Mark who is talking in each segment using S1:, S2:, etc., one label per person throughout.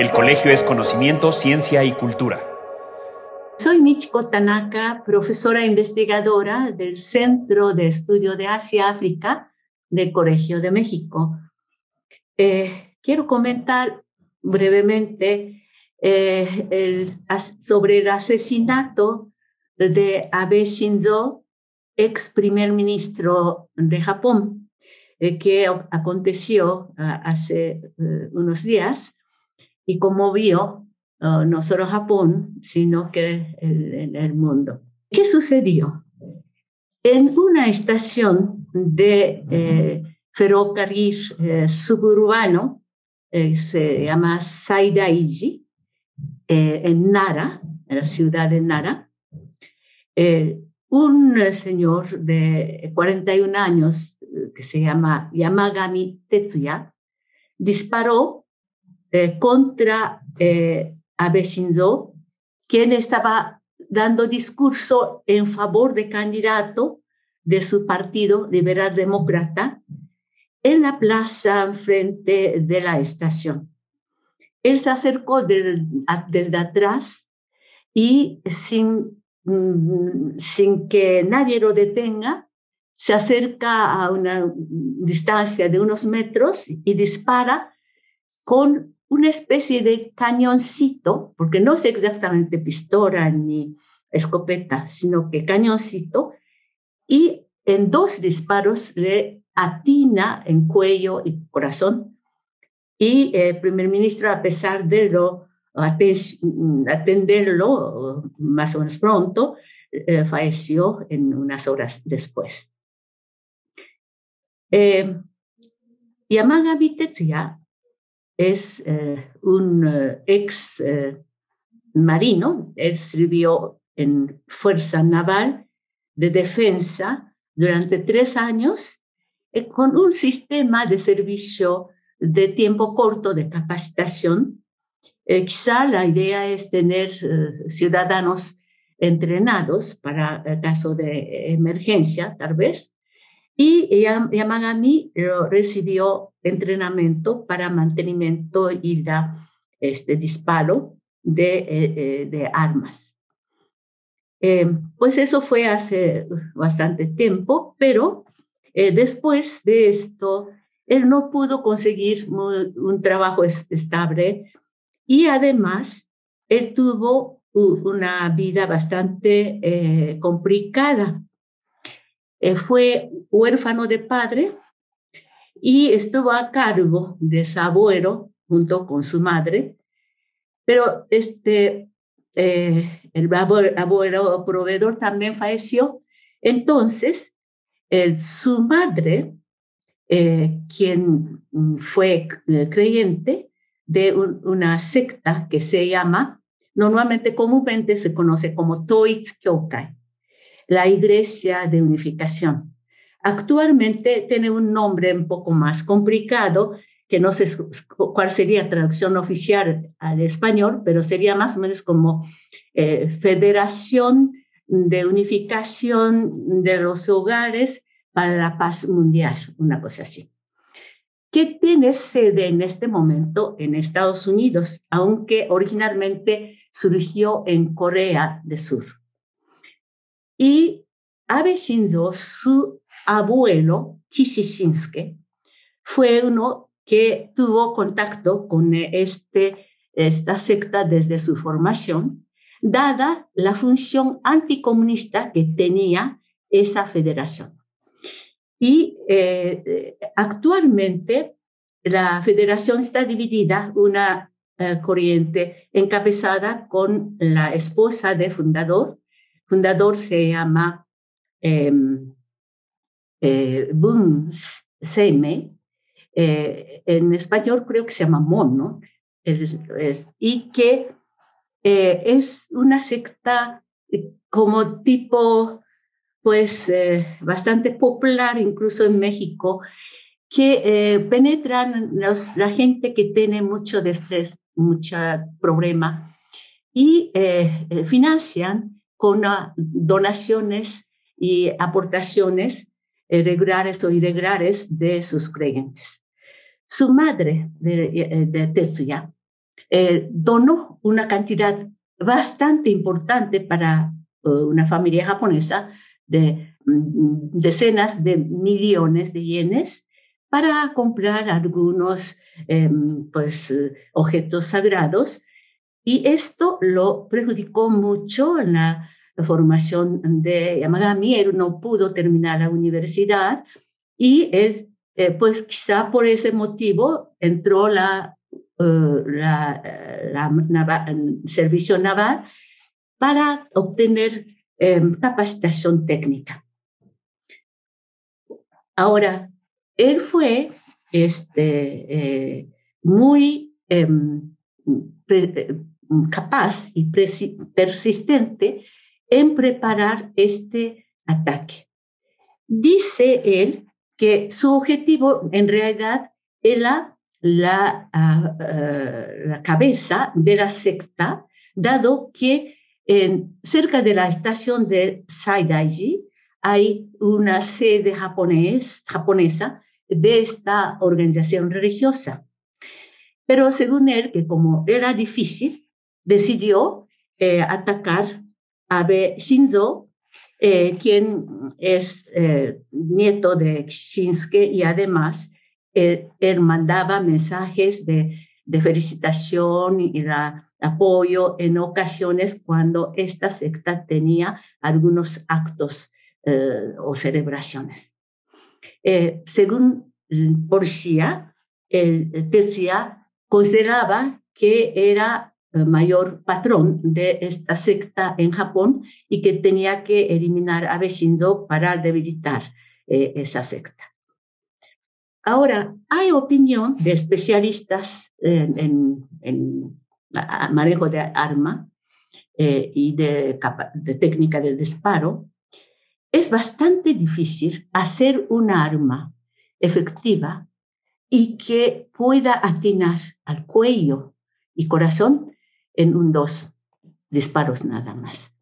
S1: El colegio es conocimiento, ciencia y cultura.
S2: Soy Michiko Tanaka, profesora investigadora del Centro de Estudio de Asia-África del Colegio de México. Eh, quiero comentar brevemente eh, sobre el asesinato de Abe Shinzo, ex primer ministro de Japón, eh, que aconteció ah, hace unos días y conmovió uh, no solo Japón, sino que en el, mundo. ¿Qué sucedió? En una estación de eh, ferrocarril eh, suburbano, eh, se llama Saidaiji, en Nara, en la ciudad de Nara, un señor de 41 años que se llama Yamagami Tetsuya disparó contra Abe Shinzo, quien estaba dando discurso en favor de candidato de su partido liberal demócrata en la plaza frente de la estación. Él se acercó desde atrás y sin, mm, sin que nadie lo detenga, se acerca a una distancia de unos metros y dispara con una especie de cañoncito, porque no es exactamente pistola ni escopeta, sino que cañoncito, y en dos disparos le atina en cuello y corazón. Y el primer ministro, a pesar de lo, atenderlo más o menos pronto, eh, falleció en unas horas después. Eh, Yamagami Tetsuya es eh, un eh, ex eh, marino, él sirvió en Fuerza Naval de Defensa durante tres años con un sistema de servicio de tiempo corto de capacitación. quizá la idea es tener ciudadanos entrenados para caso de emergencia, tal vez, y Yamagami recibió entrenamiento para mantenimiento y la, este, disparo de, eh, eh, armas. Eh, pues eso fue hace bastante tiempo, pero después de esto, él no pudo conseguir un trabajo estable y además él tuvo una vida bastante complicada eh, fue huérfano de padre y estuvo a cargo de su abuelo junto con su madre, pero este, eh, el abuelo, proveedor también falleció. Entonces, su madre, eh, quien fue creyente de una secta que se llama, normalmente comúnmente se conoce como Toitz Kyokai, la Iglesia de Unificación. Actualmente tiene un nombre un poco más complicado, que no sé cuál sería traducción oficial al español, pero sería más o menos como eh, Federación de Unificación de los Hogares para la Paz Mundial, una cosa así, que tiene sede en este momento en Estados Unidos, aunque originalmente surgió en Corea del Sur. Y Abe su abuelo, Kishishinsuke, fue uno que tuvo contacto con este, esta secta desde su formación, dada la función anticomunista que tenía esa federación. Y eh, actualmente la federación está dividida, una eh, corriente encabezada con la esposa del fundador, fundador se llama eh, eh, Seme, eh, en español creo que se llama Mono, y que eh, es una secta como tipo, pues, bastante popular incluso en México, que penetran la gente que tiene mucho estrés, mucho problema, y financian con donaciones y aportaciones regulares o irregulares de sus creyentes. Su madre de, eh, Tetsuya eh, donó una cantidad bastante importante para eh, una familia japonesa de mm, decenas de millones de yenes para comprar algunos em, pues, objetos sagrados. Y esto lo perjudicó mucho en la formación de Yamagami. Él no pudo terminar la universidad y él, eh, pues quizá por ese motivo, entró la, uh, la, la servicio naval para obtener eh, capacitación técnica. Ahora, él fue este, eh, muy em, capaz y persistente en preparar este ataque. Dice él que su objetivo en realidad era la, ah, ah, cabeza de la secta, dado que cerca de la estación de Saidaiji hay una sede japonesa de esta organización religiosa. Pero según él, que como era difícil, decidió eh, atacar Abe Shinzo, eh, quien es eh, nieto de Shinsuke y además él, mandaba mensajes de, felicitación y apoyo en ocasiones cuando esta secta tenía algunos actos o celebraciones. según policía, el Tetsuya consideraba que era mayor patrón de esta secta en Japón y que tenía que eliminar a Shinzo para debilitar eh, esa secta. Ahora, hay opinión de especialistas en, manejo de arma eh, y de, de técnica de disparo. Es bastante difícil hacer una arma efectiva y que pueda atinar al cuello y corazón en un dos disparos nada más.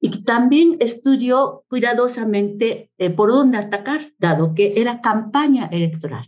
S2: Y también estudió cuidadosamente eh, por dónde atacar, dado que era campaña electoral.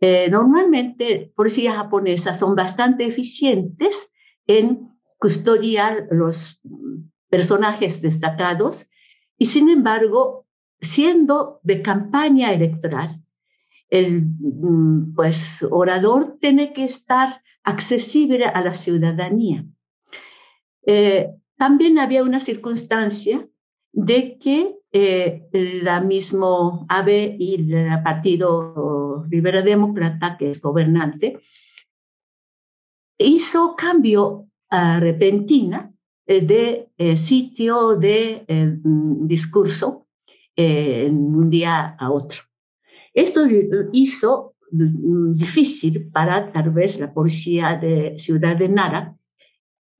S2: Eh, normalmente, policías japonesas son bastante eficientes en custodiar los personajes destacados y, sin embargo, siendo de campaña electoral, el mm, pues, orador tiene que estar accesible a la ciudadanía. Eh, también había una circunstancia de que eh, la mismo ABE y el Partido Libera Demócrata, que es gobernante, hizo cambio uh, repentina de sitio de mm, discurso de un día a otro. Esto hizo mm, difícil para tal vez la policía de Ciudad de Nara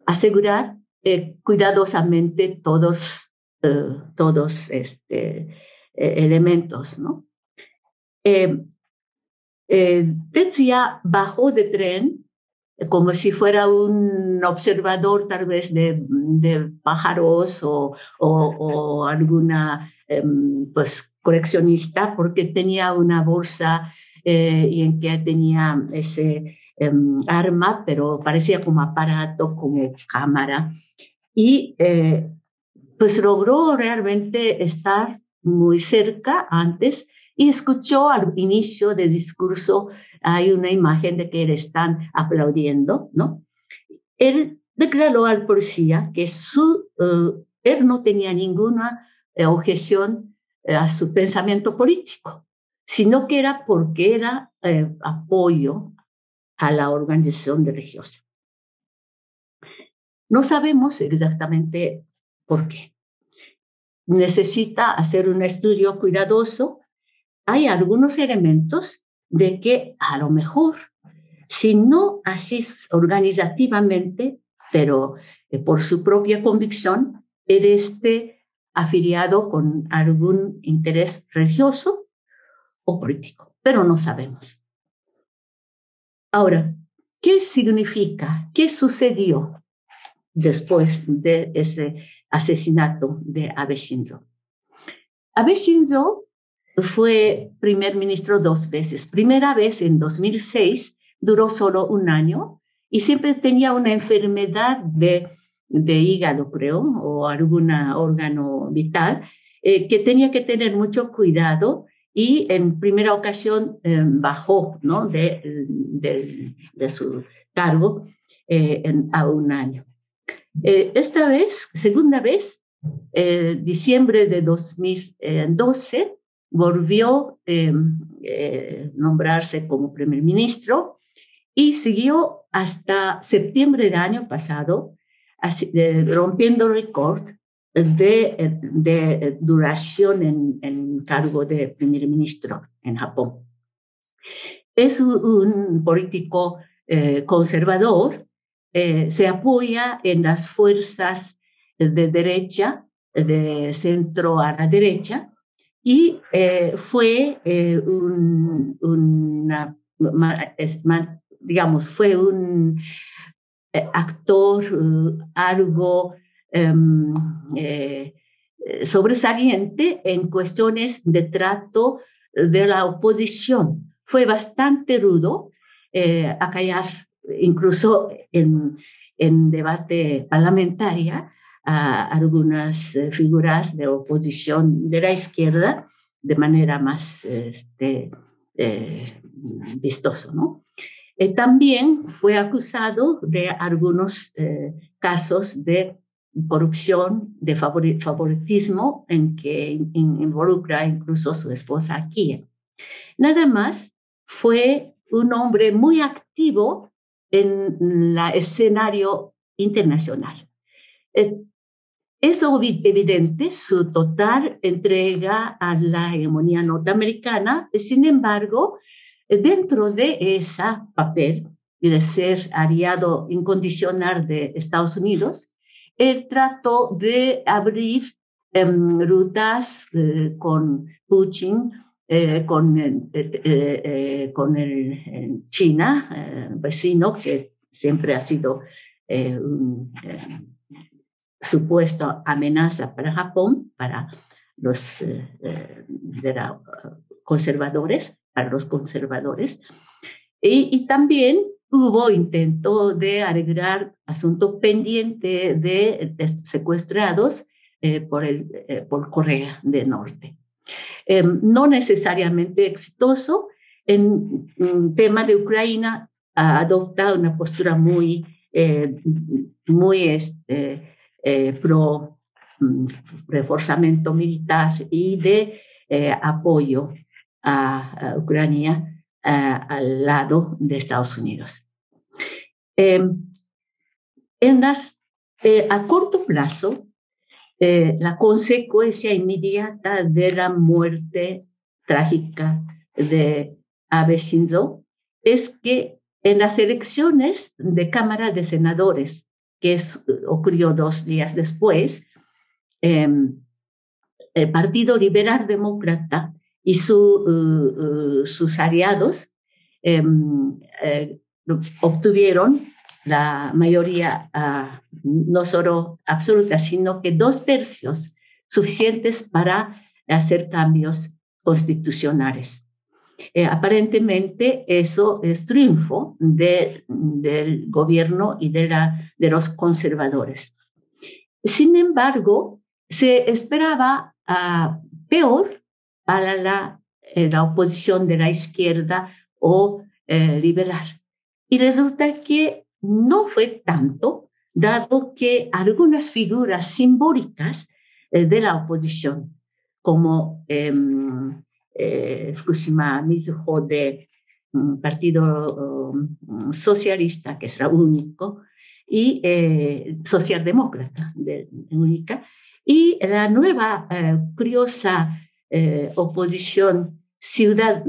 S2: asegurar eh, cuidadosamente todos, eh, todos este, eh, elementos. ¿no? Tetsuya bajó de tren como si fuera un observador tal vez de, de pájaros o, o, o alguna em, pues coleccionista porque tenía una bolsa eh, y en que tenía ese em, arma, pero parecía como aparato, como cámara. Y eh, pues logró realmente estar muy cerca antes y escuchó al inicio del discurso, hay una imagen de que le están aplaudiendo, ¿no? Él declaró al policía que su, eh, él no tenía ninguna objeción a su pensamiento político, sino que era porque era eh, apoyo a la organización religiosa. No sabemos exactamente por qué. Necesita hacer un estudio cuidadoso. Hay algunos elementos de que a lo mejor, si no así organizativamente, pero eh, por su propia convicción, era este afiliado con algún interés religioso o político, pero no sabemos. Ahora, ¿qué significa? ¿Qué sucedió después de ese asesinato de Abe Shinzo? Abe Shinzo fue primer ministro dos veces. Primera vez en 2006, duró solo un año y siempre tenía una enfermedad de, de hígado, creo, o algún órgano vital, eh, que tenía que tener mucho cuidado y en primera ocasión eh, bajó ¿no? de, de, su cargo eh, a un año. esta vez, segunda vez, diciembre de 2012, volvió a nombrarse como primer ministro y siguió hasta septiembre del año pasado, rompiendo récord de, de, duración en, en, cargo de primer ministro en Japón. Es un, político eh, conservador, eh, se apoya en las fuerzas de derecha, de centro a la derecha, y eh, fue un, digamos, fue un actor eh, algo em, eh, sobresaliente en cuestiones de trato de la oposición. Fue bastante rudo callar, incluso en, en debate parlamentaria, a algunas figuras de oposición de la izquierda de manera más este, vistoso, ¿no? Eh, también fue acusado de algunos eh, casos de corrupción, de favoritismo en que involucra incluso su esposa aquí. Nada más fue un hombre muy activo en el escenario internacional. Eh, es evidente su total entrega a la hegemonía norteamericana, sin embargo, Dentro de ese papel de ser aliado incondicional de Estados Unidos, él trató de abrir em, rutas eh, con Putin, eh, con, eh, con el, China, vecino, que siempre ha sido un supuesto amenaza para Japón, para los conservadores para los conservadores. Y, también hubo intento de arreglar asunto pendiente de, secuestrados eh, por, el, eh, por Corea del Norte. Em, no necesariamente exitoso. En, el tema de Ucrania ha adoptado una postura muy, eh, muy este, pro mm, reforzamiento militar y de apoyo a, Ucrania al lado de Estados Unidos. Em, en las, eh, a corto plazo, eh, la consecuencia inmediata de la muerte trágica de Abe Shinzo es que en las elecciones de Cámara de Senadores, que ocurrió dos días después, em, el Partido Liberal Demócrata y uh, uh, sus aliados em, eh, obtuvieron la mayoría, no solo absoluta, sino que dos tercios suficientes para hacer cambios constitucionales. Eh, aparentemente eso es triunfo del gobierno y de los conservadores. Sin embargo, se esperaba ah, peor para la, eh, la oposición de la izquierda o eh, liberal. Y resulta que no fue tanto, dado que algunas figuras simbólicas eh, de la oposición, como em, eh, Fukushima Mizuho del mm, Partido um, Socialista, que es la único, y socialdemócrata, de, única, y la nueva curiosa eh, oposición ciudad,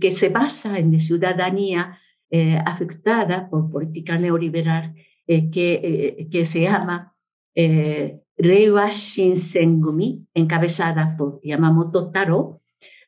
S2: que se basa en la ciudadanía eh, afectada por política neoliberal eh, que, que se llama Reiwa Shinsengumi, encabezada por Yamamoto Taro,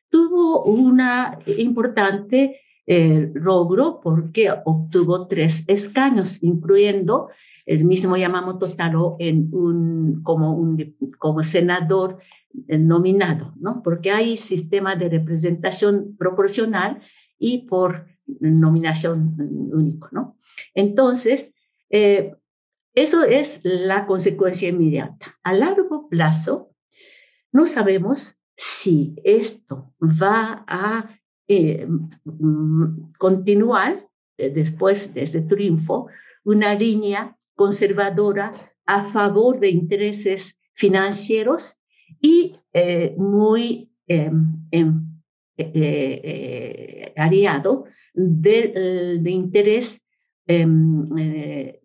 S2: tuvo una importante logro porque obtuvo tres escaños, incluyendo el mismo Yamamoto Taro en un, como, un, como senador nominado, ¿no? Porque hay sistema de representación proporcional y por nominación único, ¿no? Entonces, eh, eso es la consecuencia inmediata. A largo plazo, no sabemos si esto va a eh, mm, continuar eh, después de este triunfo, una línea conservadora a favor de intereses financieros y eh, muy em, em, aliado de, de interés em,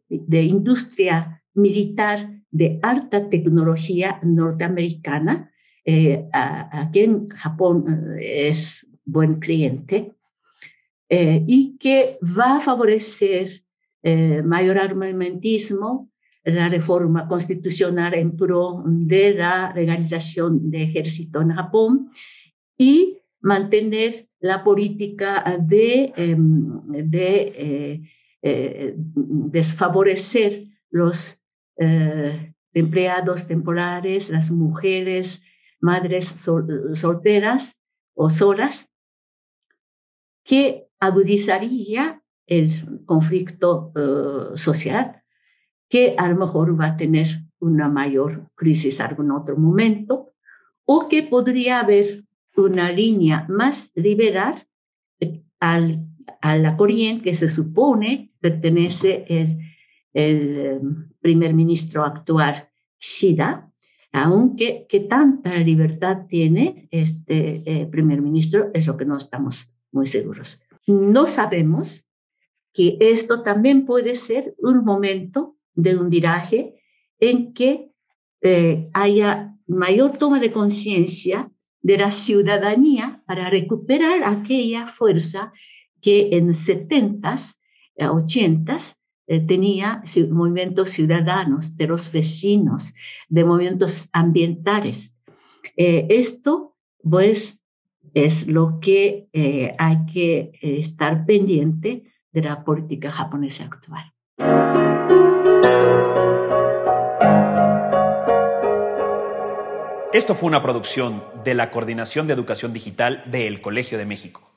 S2: de industria militar de alta tecnología norteamericana, aquí en Japón es buen cliente, eh, y que va a favorecer eh, mayor armamentismo, la reforma constitucional en pro de la legalización de ejército en Japón y mantener la política de, em, de eh, desfavorecer los empleados temporales, las mujeres, madres solteras o solas, que agudizaría el conflicto eh, social, que a lo mejor va a tener una mayor crisis algún otro momento, o que podría haber una línea más liberal eh, al, a la corriente que se supone pertenece el, el eh, primer ministro actual, Shida, aunque que tanta libertad tiene este primer ministro es lo que no estamos muy seguros. No sabemos que esto también puede ser un momento de un viraje en que eh, haya mayor toma de conciencia de la ciudadanía para recuperar aquella fuerza que en 70s, 80s, eh, eh, tenía movimientos ciudadanos, de los vecinos, de movimientos ambientales. esto, pues, es lo que hay que estar pendiente de la política japonesa actual.
S1: Esto fue una producción de la Coordinación de Educación Digital del Colegio de México.